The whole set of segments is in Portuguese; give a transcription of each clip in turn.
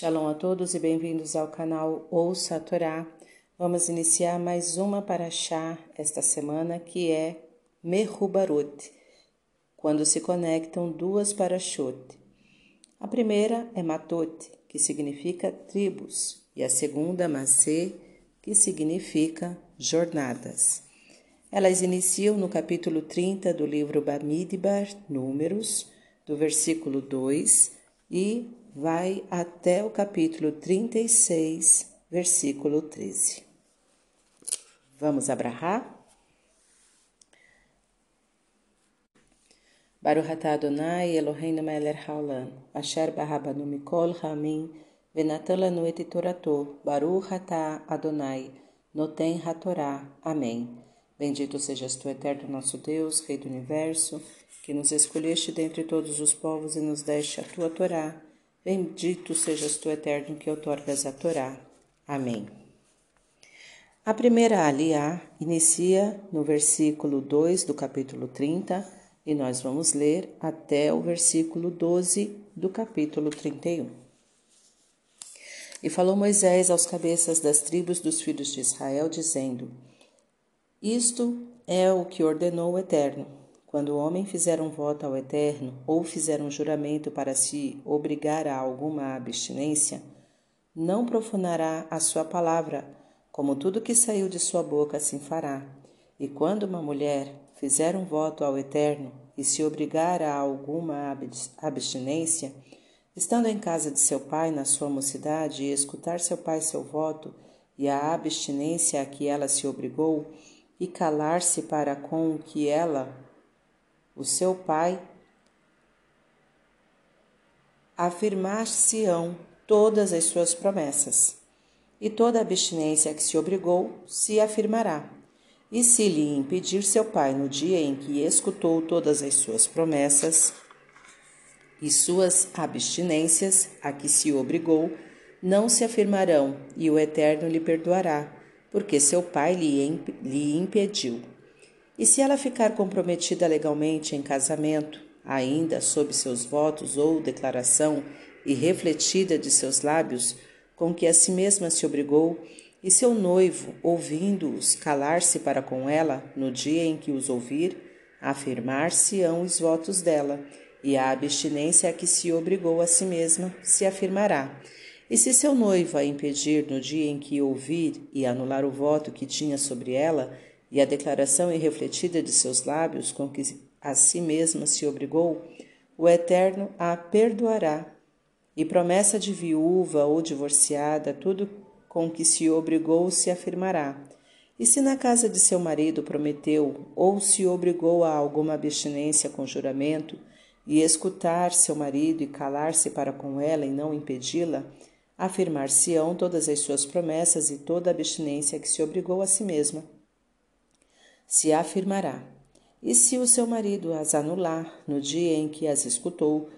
Shalom a todos e bem-vindos ao canal Ouça a Torá. Vamos iniciar mais uma paraxá esta semana que é Mehubarot, quando se conectam duas parashot. A primeira é Matot, que significa tribos, e a segunda Masê, que significa jornadas. Elas iniciam no capítulo 30 do livro Bamidbar, Números, do versículo 2 e vai até o capítulo 36, versículo 13. Vamos abrahar? Baruch atah Adonai Eloheinu melech haolam, asher barabanu mikol hamim, venatan lanu et torato, Baruch atah Adonai, noten hatorá. Amém. Bendito sejas tu, eterno nosso Deus, Rei do Universo, que nos escolheste dentre todos os povos e nos deste a tua Torá. Bendito sejas tu, eterno, que outorgas a Torá. Amém. A primeira aliá inicia no versículo 2 do capítulo 30 e nós vamos ler até o versículo 12 do capítulo 31. E falou Moisés aos cabeças das tribos dos filhos de Israel, dizendo: Isto é o que ordenou o Eterno quando o homem fizer um voto ao Eterno ou fizer um juramento para se obrigar a alguma abstinência, não profanará a sua palavra, como tudo que saiu de sua boca assim fará. E quando uma mulher fizer um voto ao Eterno e se obrigar a alguma abstinência, estando em casa de seu pai na sua mocidade e escutar seu pai seu voto e a abstinência a que ela se obrigou, e calar-se para com o que ela o seu pai, afirmar-se-ão todas as suas promessas, e toda abstinência que se obrigou se afirmará. E se lhe impedir seu pai no dia em que escutou todas as suas promessas e suas abstinências a que se obrigou, não se afirmarão, e o Eterno lhe perdoará, porque seu pai lhe impediu. E se ela ficar comprometida legalmente em casamento, ainda sob seus votos ou declaração e refletida de seus lábios, com que a si mesma se obrigou, e seu noivo, ouvindo-os, calar-se para com ela no dia em que os ouvir, afirmar-se-ão os votos dela, e a abstinência a que se obrigou a si mesma se afirmará. E se seu noivo a impedir no dia em que ouvir e anular o voto que tinha sobre ela, e a declaração irrefletida de seus lábios com que a si mesma se obrigou, o Eterno a perdoará. E promessa de viúva ou divorciada, tudo com que se obrigou se afirmará. E se na casa de seu marido prometeu ou se obrigou a alguma abstinência com juramento, e escutar seu marido e calar-se para com ela e não impedi-la, afirmar-se-ão todas as suas promessas e toda a abstinência que se obrigou a si mesma se afirmará. E se o seu marido as anular no dia em que as escutou,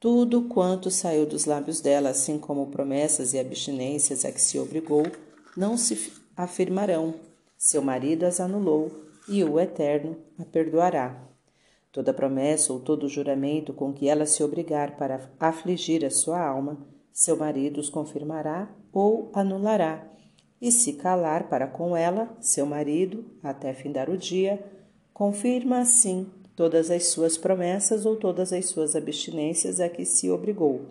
tudo quanto saiu dos lábios dela, assim como promessas e abstinências a que se obrigou, não se afirmarão. Seu marido as anulou e o Eterno a perdoará. Toda promessa ou todo juramento com que ela se obrigar para afligir a sua alma, seu marido os confirmará ou anulará e se calar para com ela, seu marido, até findar o dia, confirma assim todas as suas promessas ou todas as suas abstinências a que se obrigou.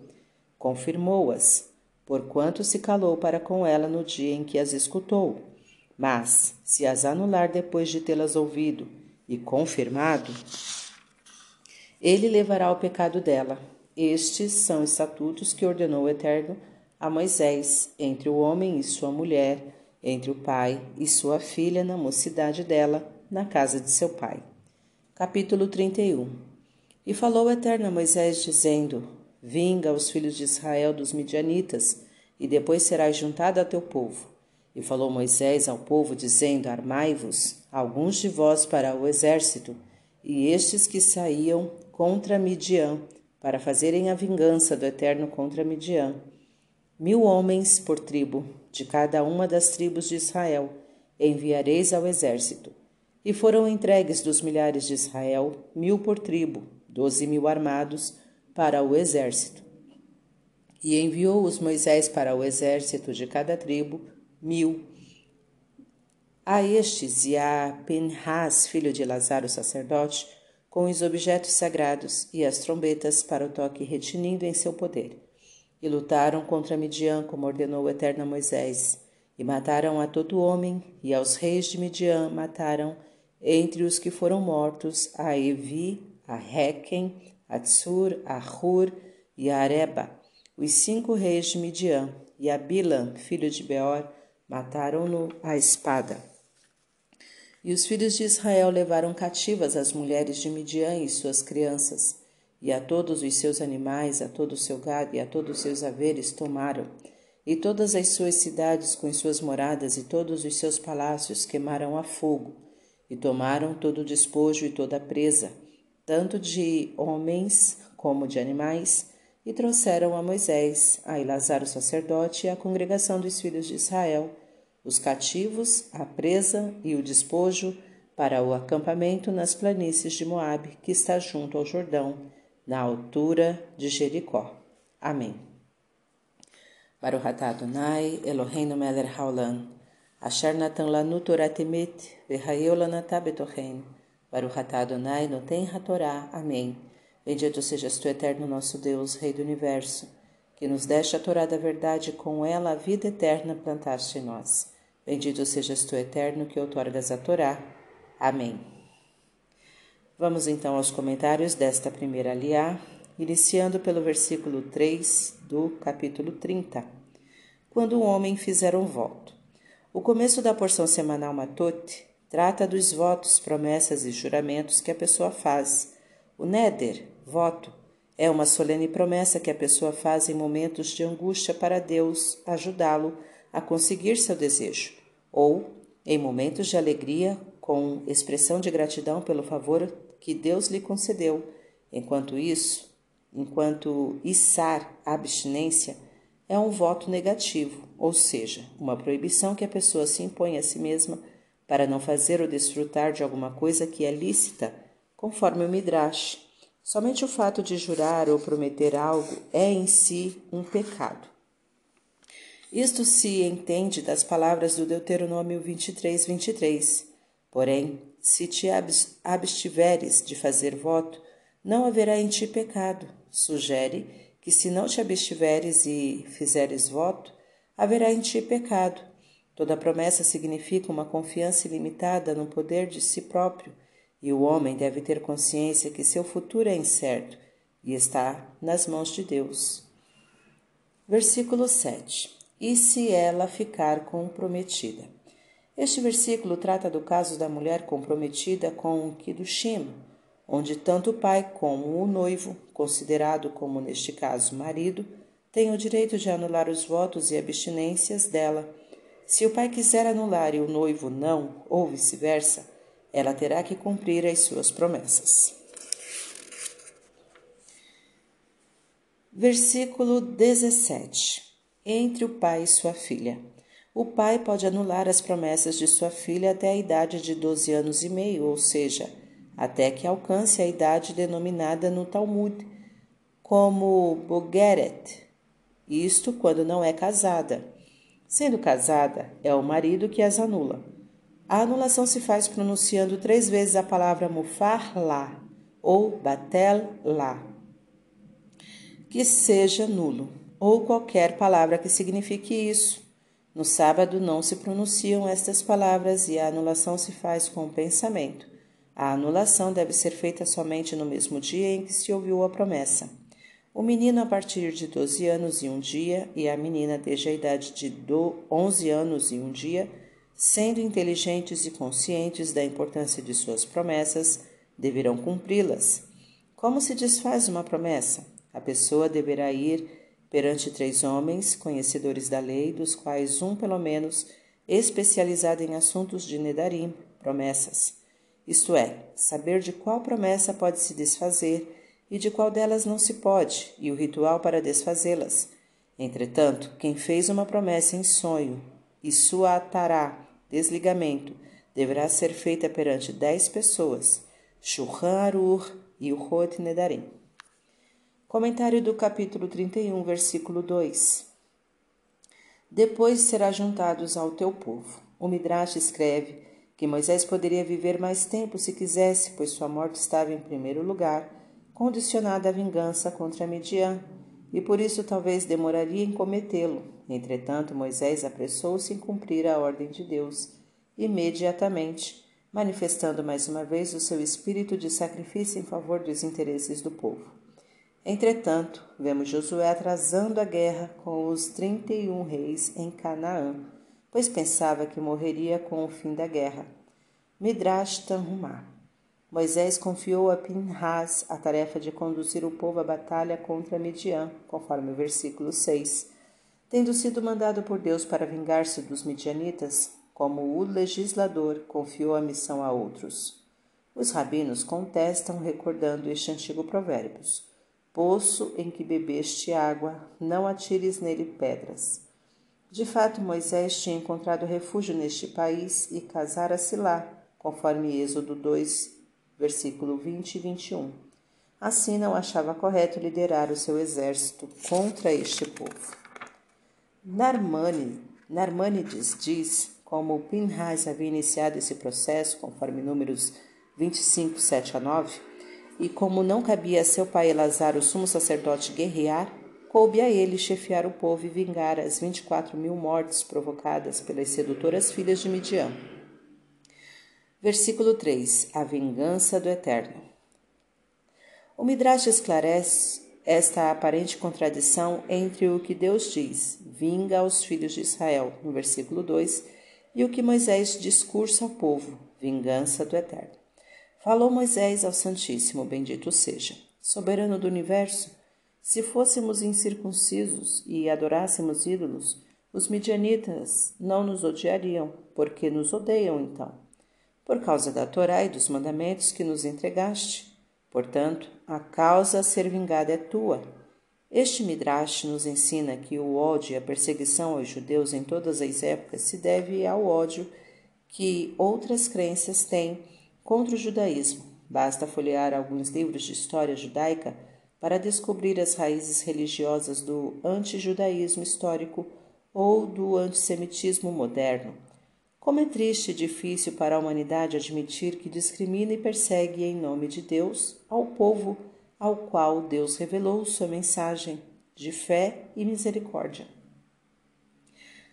Confirmou-as, porquanto se calou para com ela no dia em que as escutou. Mas, se as anular depois de tê-las ouvido e confirmado, ele levará o pecado dela. Estes são estatutos que ordenou o Eterno a Moisés entre o homem e sua mulher, entre o pai e sua filha na mocidade dela, na casa de seu pai. Capítulo 31 E falou o Eterno a Moisés, dizendo: Vinga os filhos de Israel dos midianitas, e depois serás juntado a teu povo. E falou Moisés ao povo, dizendo: Armai-vos, alguns de vós para o exército, e estes que saíam contra Midian, para fazerem a vingança do Eterno contra Midian mil homens por tribo, de cada uma das tribos de Israel, enviareis ao exército. E foram entregues dos milhares de Israel, mil por tribo, doze mil armados, para o exército. E enviou-os Moisés para o exército de cada tribo, mil. A estes e a Penhas, filho de Lazar, o sacerdote, com os objetos sagrados e as trombetas para o toque retinindo em seu poder. E lutaram contra Midian, como ordenou o Eterno Moisés, e mataram a todo homem, e aos reis de Midian mataram, entre os que foram mortos, a Evi, a Requem, a Tsur, a Hur e a Areba, os cinco reis de Midian, e a Bilam, filho de Beor, mataram-no à espada. E os filhos de Israel levaram cativas as mulheres de Midian e suas crianças, e a todos os seus animais, a todo o seu gado e a todos os seus haveres tomaram, e todas as suas cidades com suas moradas e todos os seus palácios queimaram a fogo, e tomaram todo o despojo e toda a presa, tanto de homens como de animais, e trouxeram a Moisés, a Elazar o sacerdote e a congregação dos filhos de Israel, os cativos, a presa e o despojo para o acampamento nas planícies de Moabe, que está junto ao Jordão, na altura de Jericó. Amém. Baruch atah Adonai, Eloheinu melech haolam, asher natan lanu Torah temet, v'hayeu lanatah betochen, Baruch atah Adonai noten hatorá. Amém. Bendito sejas tu, eterno nosso Deus, Rei do Universo, que nos deste a Torá da verdade, com ela a vida eterna plantaste em nós. Bendito sejas tu, eterno, que outorgas a Torá. Amém. Vamos então aos comentários desta primeira aliá, iniciando pelo versículo 3 do capítulo 30, quando o homem fizer um voto. O começo da porção semanal Matote trata dos votos, promessas e juramentos que a pessoa faz. O Neder, voto, é uma solene promessa que a pessoa faz em momentos de angústia para Deus ajudá-lo a conseguir seu desejo, ou em momentos de alegria, com expressão de gratidão pelo favor que Deus lhe concedeu. Enquanto isso, enquanto içar a abstinência é um voto negativo, ou seja, uma proibição que a pessoa se impõe a si mesma para não fazer ou desfrutar de alguma coisa que é lícita, conforme o Midrash. Somente o fato de jurar ou prometer algo é em si um pecado. Isto se entende das palavras do Deuteronômio 23, 23. Porém, se te abstiveres de fazer voto, não haverá em ti pecado. Sugere que se não te abstiveres e fizeres voto, haverá em ti pecado. Toda promessa significa uma confiança ilimitada no poder de si próprio, e o homem deve ter consciência que seu futuro é incerto e está nas mãos de Deus. Versículo 7. E se ela ficar comprometida? Este versículo trata do caso da mulher comprometida com o Kiddushim, onde tanto o pai como o noivo, considerado como neste caso marido, têm o direito de anular os votos e abstinências dela. Se o pai quiser anular e o noivo não, ou vice-versa, ela terá que cumprir as suas promessas. Versículo 17. Entre o pai e sua filha. O pai pode anular as promessas de sua filha até a idade de 12 anos e meio, ou seja, até que alcance a idade denominada no Talmud como Bogeret, isto quando não é casada. Sendo casada, é o marido que as anula. A anulação se faz pronunciando três vezes a palavra mufar lá ou batel lá, que seja nulo, ou qualquer palavra que signifique isso. No sábado não se pronunciam estas palavras e a anulação se faz com o pensamento. A anulação deve ser feita somente no mesmo dia em que se ouviu a promessa. O menino a partir de 12 anos e um dia e a menina desde a idade de 11 anos e um dia, sendo inteligentes e conscientes da importância de suas promessas, deverão cumpri-las. Como se desfaz uma promessa? A pessoa deverá ir perante três homens, conhecedores da lei, dos quais um, pelo menos, especializado em assuntos de Nedarim, promessas isto é, saber de qual promessa pode se desfazer e de qual delas não se pode, e o ritual para desfazê-las. Entretanto, quem fez uma promessa em sonho e sua atará, desligamento, deverá ser feita perante dez pessoas, Shulchan Arur e o Hot Nedarim. Comentário do capítulo 31, versículo 2. Depois será juntados ao teu povo. O Midrash escreve que Moisés poderia viver mais tempo se quisesse, pois sua morte estava em primeiro lugar, condicionada à vingança contra Midian, e por isso talvez demoraria em cometê-lo. Entretanto, Moisés apressou-se em cumprir a ordem de Deus imediatamente, manifestando mais uma vez o seu espírito de sacrifício em favor dos interesses do povo. Entretanto, vemos Josué atrasando a guerra com os trinta e um reis em Canaã, pois pensava que morreria com o fim da guerra. Midrash Tanhumá. Moisés confiou a Pinhas a tarefa de conduzir o povo à batalha contra Midian, conforme o versículo 6. Tendo sido mandado por Deus para vingar-se dos midianitas, como o legislador confiou a missão a outros. Os rabinos contestam recordando este antigo provérbio poço em que bebeste água, não atires nele pedras. De fato, Moisés tinha encontrado refúgio neste país e casara-se lá, conforme Êxodo 2, versículo 20 e 21. Assim, não achava correto liderar o seu exército contra este povo. Narmânides diz como Pinhas havia iniciado esse processo, conforme números 25, 7 a 9, e como não cabia a seu pai Elazar, o sumo sacerdote, guerrear, coube a ele chefiar o povo e vingar as vinte e quatro mil mortes provocadas pelas sedutoras filhas de Midian. Versículo 3 A vingança do Eterno. O Midrash esclarece esta aparente contradição entre o que Deus diz, vinga aos filhos de Israel, no versículo 2, e o que Moisés discursa ao povo, vingança do Eterno. Falou Moisés ao Santíssimo, bendito seja, soberano do universo, se fôssemos incircuncisos e adorássemos ídolos, os midianitas não nos odiariam, porque nos odeiam então, por causa da Torá e dos mandamentos que nos entregaste. Portanto, a causa a ser vingada é tua. Este Midrash nos ensina que o ódio e a perseguição aos judeus em todas as épocas se deve ao ódio que outras crenças têm contra o judaísmo. Basta folhear alguns livros de história judaica para descobrir as raízes religiosas do antijudaísmo histórico ou do antissemitismo moderno. Como é triste e difícil para a humanidade admitir que discrimina e persegue em nome de Deus ao povo ao qual Deus revelou sua mensagem de fé e misericórdia.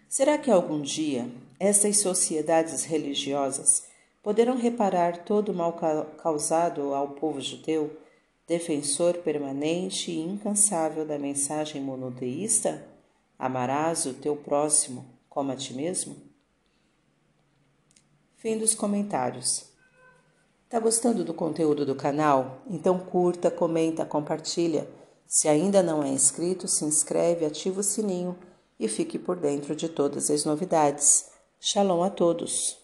Será que algum dia essas sociedades religiosas poderão reparar todo o mal causado ao povo judeu, defensor permanente e incansável da mensagem monoteísta? Amarás o teu próximo como a ti mesmo? Fim dos comentários. Tá gostando do conteúdo do canal? Então curta, comenta, compartilha. Se ainda não é inscrito, se inscreve, ativa o sininho e fique por dentro de todas as novidades. Shalom a todos!